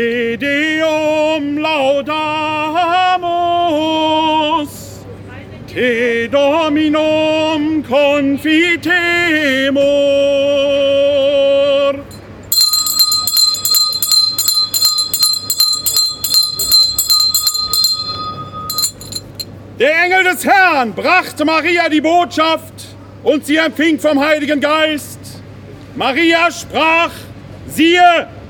Te Deum laudamus, Te Dominum confitemur. Der Engel des Herrn brachte Maria die Botschaft und sie empfing vom Heiligen Geist. Maria sprach, siehe,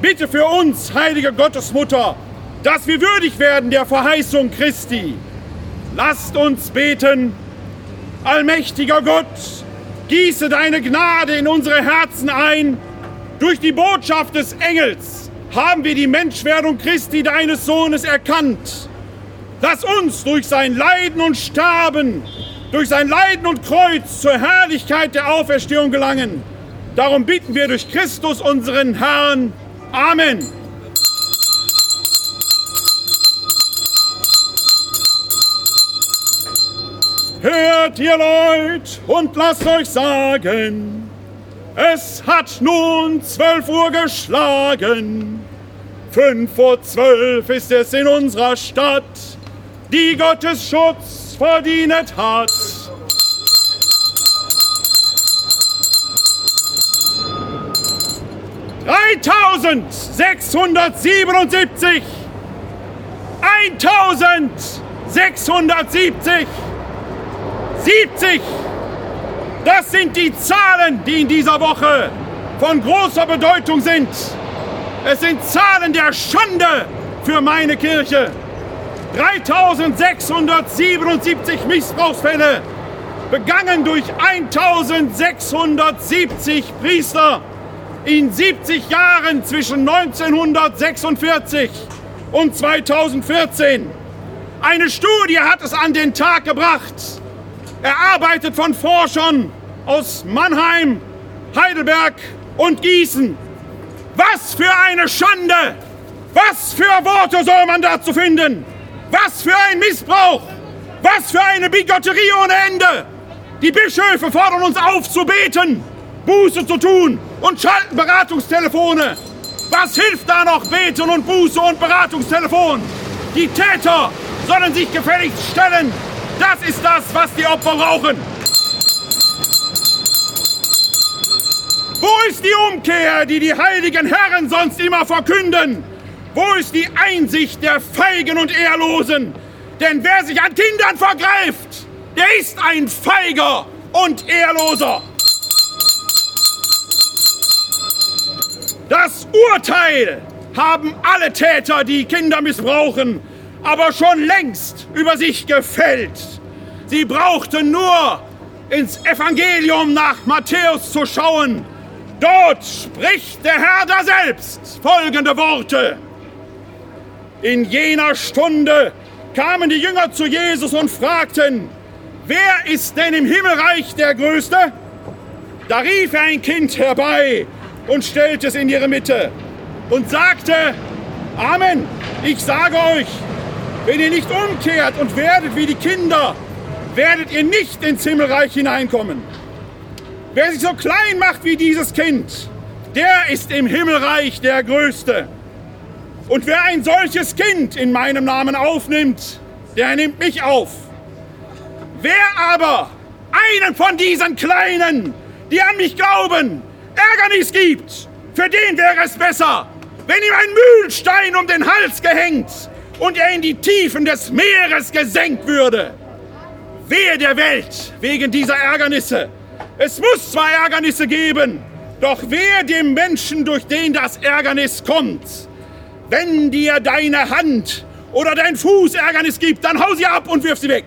Bitte für uns, heilige Gottesmutter, dass wir würdig werden der Verheißung Christi. Lasst uns beten. Allmächtiger Gott, gieße deine Gnade in unsere Herzen ein. Durch die Botschaft des Engels haben wir die Menschwerdung Christi, deines Sohnes, erkannt. Lass uns durch sein Leiden und Sterben, durch sein Leiden und Kreuz zur Herrlichkeit der Auferstehung gelangen. Darum bitten wir durch Christus, unseren Herrn. Amen. Hört ihr Leute und lasst euch sagen, es hat nun zwölf Uhr geschlagen. Fünf vor zwölf ist es in unserer Stadt, die Gottes Schutz verdient hat. Dreitausendsechshundertsiebenundsiebzig, eintausendsechshundertsiebzig, siebzig. Das sind die Zahlen, die in dieser Woche von großer Bedeutung sind. Es sind Zahlen der Schande für meine Kirche. 3677 Missbrauchsfälle, begangen durch 1670 Priester in 70 Jahren zwischen 1946 und 2014. Eine Studie hat es an den Tag gebracht, erarbeitet von Forschern aus Mannheim, Heidelberg und Gießen. Was für eine Schande! Was für Worte soll man dazu finden? Was für ein Missbrauch! Was für eine Bigotterie ohne Ende! Die Bischöfe fordern uns auf zu beten, Buße zu tun und schalten Beratungstelefone. Was hilft da noch Beten und Buße und Beratungstelefon? Die Täter sollen sich gefälligst stellen. Das ist das, was die Opfer brauchen. Wo ist die Umkehr, die die heiligen Herren sonst immer verkünden? Wo ist die Einsicht der Feigen und Ehrlosen? Denn wer sich an Kindern vergreift, der ist ein Feiger und Ehrloser. Das Urteil haben alle Täter, die Kinder missbrauchen, aber schon längst über sich gefällt. Sie brauchten nur ins Evangelium nach Matthäus zu schauen. Dort spricht der Herr da selbst folgende Worte. In jener Stunde kamen die Jünger zu Jesus und fragten, wer ist denn im Himmelreich der Größte? Da rief er ein Kind herbei und stellte es in ihre Mitte und sagte, Amen, ich sage euch, wenn ihr nicht umkehrt und werdet wie die Kinder, werdet ihr nicht ins Himmelreich hineinkommen. Wer sich so klein macht wie dieses Kind, der ist im Himmelreich der Größte. Und wer ein solches Kind in meinem Namen aufnimmt, der nimmt mich auf. Wer aber einen von diesen Kleinen, die an mich glauben, Ärgernis gibt, für den wäre es besser, wenn ihm ein Mühlstein um den Hals gehängt und er in die Tiefen des Meeres gesenkt würde. Wehe der Welt wegen dieser Ärgernisse. Es muss zwar Ärgernisse geben, doch wehe dem Menschen, durch den das Ärgernis kommt. Wenn dir deine Hand oder dein Fuß Ärgernis gibt, dann hau sie ab und wirf sie weg.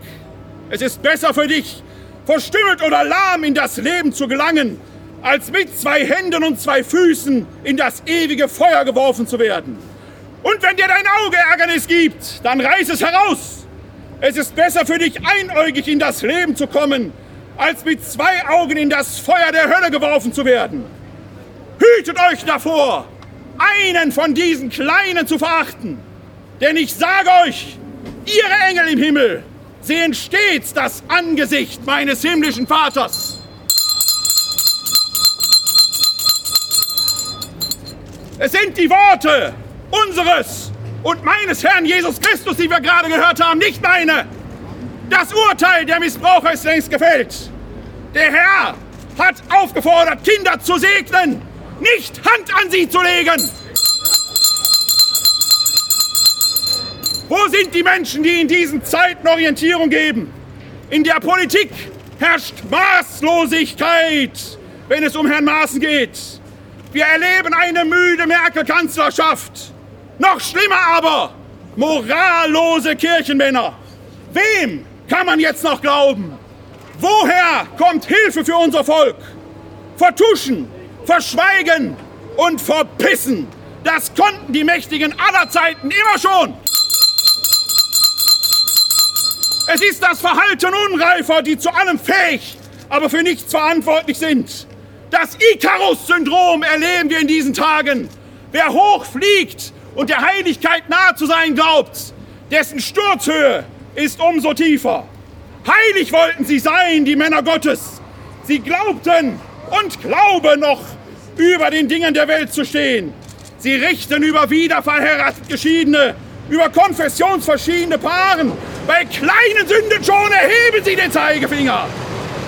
Es ist besser für dich, verstümmelt oder lahm in das Leben zu gelangen, als mit zwei Händen und zwei Füßen in das ewige Feuer geworfen zu werden. Und wenn dir dein Auge Ärgernis gibt, dann reiß es heraus. Es ist besser für dich, einäugig in das Leben zu kommen, als mit zwei Augen in das Feuer der Hölle geworfen zu werden. Hütet euch davor, einen von diesen Kleinen zu verachten. Denn ich sage euch, ihre Engel im Himmel sehen stets das Angesicht meines himmlischen Vaters. Es sind die Worte unseres und meines Herrn Jesus Christus, die wir gerade gehört haben, nicht meine. Das Urteil der Missbraucher ist längst gefällt. Der Herr hat aufgefordert, Kinder zu segnen, nicht Hand an sie zu legen. Wo sind die Menschen, die in diesen Zeiten Orientierung geben? In der Politik herrscht Maßlosigkeit, wenn es um Herrn Maaßen geht. Wir erleben eine müde Merkel-Kanzlerschaft. Noch schlimmer aber, morallose Kirchenmänner. Wem kann man jetzt noch glauben? Woher kommt Hilfe für unser Volk? Vertuschen, verschweigen und verpissen. Das konnten die Mächtigen aller Zeiten immer schon. Es ist das Verhalten Unreifer, die zu allem fähig, aber für nichts verantwortlich sind. Das Icarus-Syndrom erleben wir in diesen Tagen. Wer hoch fliegt und der Heiligkeit nahe zu sein glaubt, dessen Sturzhöhe ist umso tiefer. Heilig wollten sie sein, die Männer Gottes. Sie glaubten und glauben noch, über den Dingen der Welt zu stehen. Sie richten über wiederverheiratet Geschiedene, über konfessionsverschiedene Paaren. Bei kleinen Sünden schon erheben sie den Zeigefinger.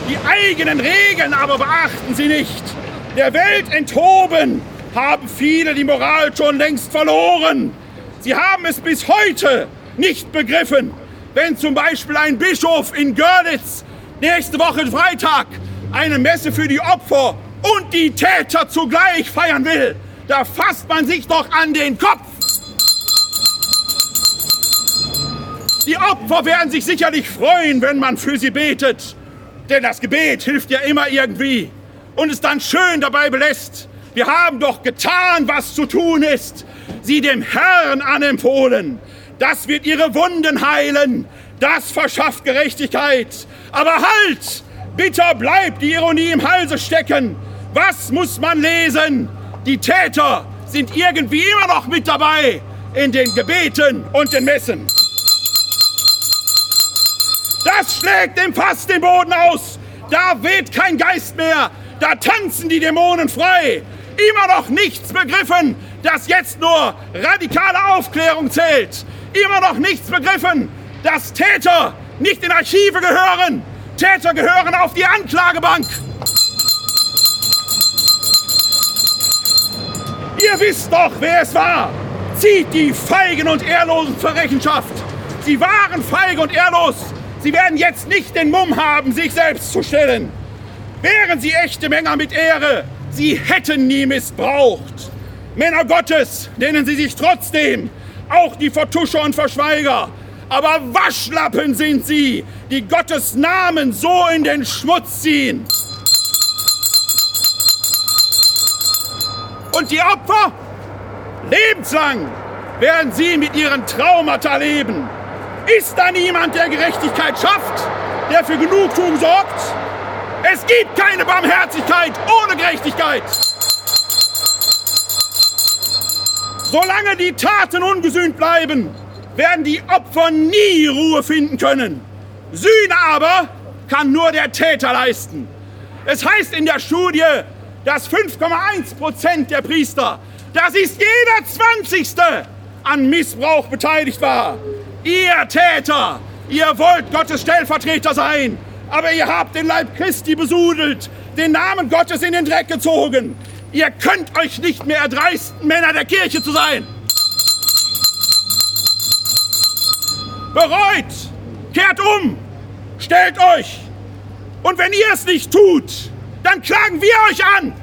Die eigenen Regeln aber beachten sie nicht. Der Welt enthoben haben viele die Moral schon längst verloren. Sie haben es bis heute nicht begriffen. Wenn zum Beispiel ein Bischof in Görlitz nächste Woche Freitag eine Messe für die Opfer und die Täter zugleich feiern will, da fasst man sich doch an den Kopf. Die Opfer werden sich sicherlich freuen, wenn man für sie betet. Denn das Gebet hilft ja immer irgendwie und es dann schön dabei belässt. Wir haben doch getan, was zu tun ist. Sie dem Herrn anempfohlen. Das wird ihre Wunden heilen. Das verschafft Gerechtigkeit. Aber halt! Bitter bleibt die Ironie im Halse stecken. Was muss man lesen? Die Täter sind irgendwie immer noch mit dabei in den Gebeten und den Messen. Das schlägt dem Fass den Boden aus. Da weht kein Geist mehr. Da tanzen die Dämonen frei. Immer noch nichts begriffen, dass jetzt nur radikale Aufklärung zählt. Immer noch nichts begriffen, dass Täter nicht in Archive gehören. Täter gehören auf die Anklagebank. Ihr wisst doch, wer es war. Zieht die Feigen und Ehrlosen zur Rechenschaft. Sie waren feige und ehrlos. Sie werden jetzt nicht den Mumm haben, sich selbst zu stellen. Wären sie echte Männer mit Ehre, sie hätten nie missbraucht. Männer Gottes nennen sie sich trotzdem, auch die Vertuscher und Verschweiger. Aber Waschlappen sind sie, die Gottes Namen so in den Schmutz ziehen. Und die Opfer? Lebenslang werden sie mit ihren Traumata leben. Ist da niemand, der Gerechtigkeit schafft, der für Genugtuung sorgt? Es gibt keine Barmherzigkeit ohne Gerechtigkeit. Solange die Taten ungesühnt bleiben, werden die Opfer nie Ruhe finden können. Sühne aber kann nur der Täter leisten. Es heißt in der Studie, dass 5,1 Prozent der Priester, das ist jeder Zwanzigste, an Missbrauch beteiligt war. Ihr Täter, ihr wollt Gottes Stellvertreter sein, aber ihr habt den Leib Christi besudelt, den Namen Gottes in den Dreck gezogen. Ihr könnt euch nicht mehr erdreisten, Männer der Kirche zu sein. Bereut, kehrt um, stellt euch. Und wenn ihr es nicht tut, dann klagen wir euch an.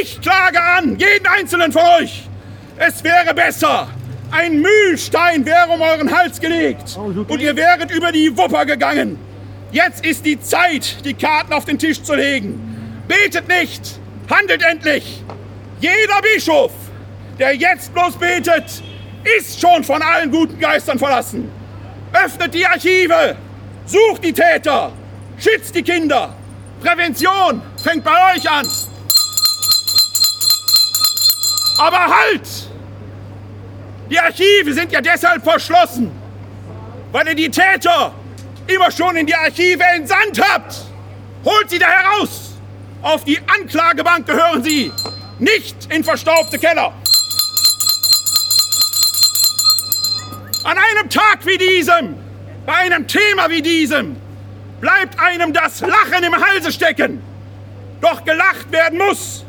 Ich klage an, jeden einzelnen von euch. Es wäre besser, ein Mühlstein wäre um euren Hals gelegt und ihr wäret über die Wupper gegangen. Jetzt ist die Zeit, die Karten auf den Tisch zu legen. Betet nicht, handelt endlich. Jeder Bischof, der jetzt bloß betet, ist schon von allen guten Geistern verlassen. Öffnet die Archive, sucht die Täter, schützt die Kinder. Prävention fängt bei euch an. Aber halt! Die Archive sind ja deshalb verschlossen, weil ihr die Täter immer schon in die Archive entsandt habt. Holt sie da heraus! Auf die Anklagebank gehören sie, nicht in verstaubte Keller. An einem Tag wie diesem, bei einem Thema wie diesem, bleibt einem das Lachen im Halse stecken. Doch gelacht werden muss.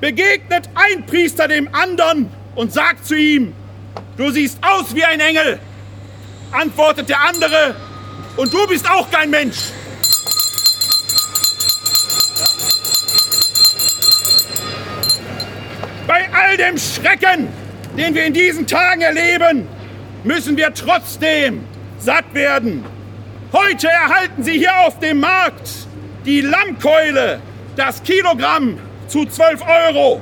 Begegnet ein Priester dem anderen und sagt zu ihm, du siehst aus wie ein Engel. Antwortet der andere, und du bist auch kein Mensch. Bei all dem Schrecken, den wir in diesen Tagen erleben, müssen wir trotzdem satt werden. Heute erhalten Sie hier auf dem Markt die Lammkeule, das Kilogramm zu 12 Euro.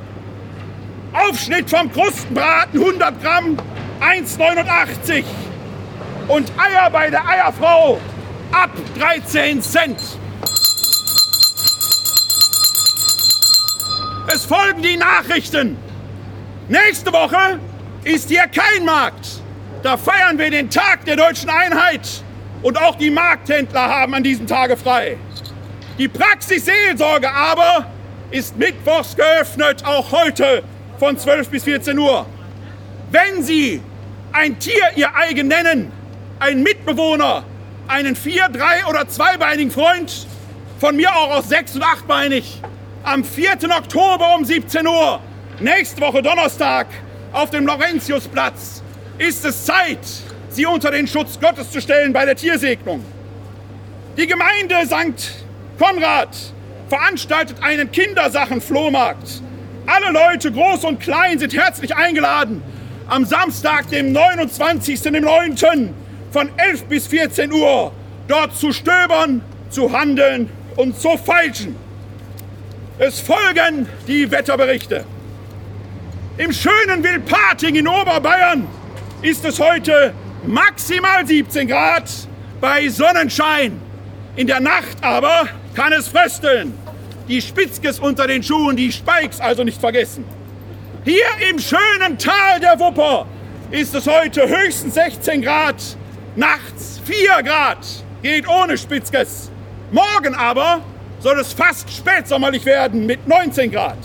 Aufschnitt vom Krustenbraten 100 Gramm 1,89 und Eier bei der Eierfrau ab 13 Cent. Es folgen die Nachrichten. Nächste Woche ist hier kein Markt. Da feiern wir den Tag der deutschen Einheit und auch die Markthändler haben an diesem Tage frei. Die Praxis Seelsorge aber ist mittwochs geöffnet, auch heute von 12 bis 14 Uhr. Wenn Sie ein Tier Ihr eigen nennen, einen Mitbewohner, einen vier-, drei- oder zweibeinigen Freund, von mir auch aus sechs- und achtbeinig, am 4. Oktober um 17 Uhr, nächste Woche Donnerstag, auf dem Laurentiusplatz, ist es Zeit, sie unter den Schutz Gottes zu stellen bei der Tiersegnung. Die Gemeinde St. Konrad veranstaltet einen Kindersachenflohmarkt. Alle Leute, groß und klein, sind herzlich eingeladen. Am Samstag, dem 29.09. von 11 bis 14 Uhr dort zu stöbern, zu handeln und zu feilschen. Es folgen die Wetterberichte. Im schönen Wilpating in Oberbayern ist es heute maximal 17 Grad bei Sonnenschein. In der Nacht aber kann es frösteln. Die Spitzkes unter den Schuhen, die Spikes also nicht vergessen. Hier im schönen Tal der Wupper ist es heute höchstens 16 Grad, nachts 4 Grad, geht ohne Spitzkes. Morgen aber soll es fast spätsommerlich werden mit 19 Grad.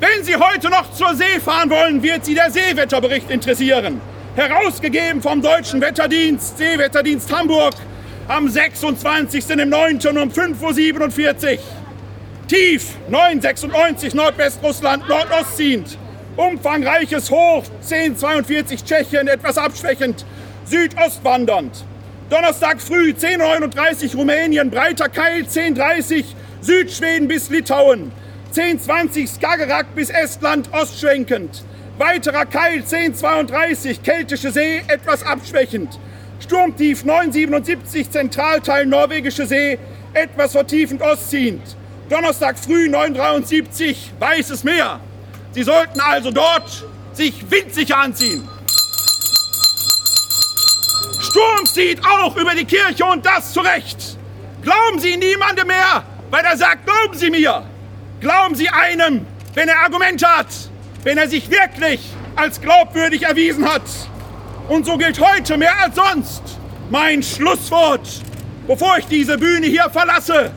Wenn Sie heute noch zur See fahren wollen, wird Sie der Seewetterbericht interessieren. Herausgegeben vom Deutschen Wetterdienst, Seewetterdienst Hamburg, am 26.09. um 5.47 Uhr. Tief 996 Nordwestrussland nordostziehend. Umfangreiches Hoch 1042 Tschechien, etwas abschwächend, südostwandernd. Donnerstag früh 1039 Rumänien, breiter Keil 1030 Südschweden bis Litauen. 1020 Skagerrak bis Estland ostschwenkend. Weiterer Keil 1032 Keltische See etwas abschwächend. Sturmtief 977 Zentralteil Norwegische See etwas vertiefend ostziehend. Donnerstag früh 973 Weißes Meer. Sie sollten also dort sich windsicher anziehen. Sturm zieht auch über die Kirche und das zu Recht. Glauben Sie niemandem mehr, weil er sagt, glauben Sie mir. Glauben Sie einem, wenn er Argumente hat, wenn er sich wirklich als glaubwürdig erwiesen hat. Und so gilt heute mehr als sonst mein Schlusswort, bevor ich diese Bühne hier verlasse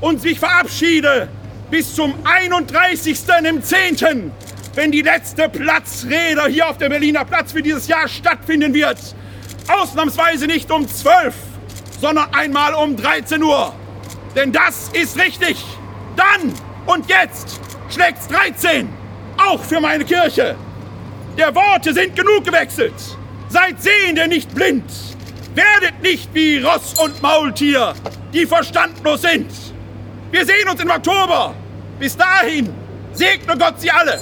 und mich verabschiede bis zum 31. im 10., wenn die letzte Platzrede hier auf dem Berliner Platz für dieses Jahr stattfinden wird. Ausnahmsweise nicht um 12, sondern einmal um 13 Uhr. Denn das ist richtig. Dann und jetzt schlägt's 13. Auch für meine Kirche. Der Worte sind genug gewechselt. Seid Sehende, nicht blind. Werdet nicht wie Ross und Maultier, die verstandlos sind. Wir sehen uns im Oktober. Bis dahin segne Gott Sie alle.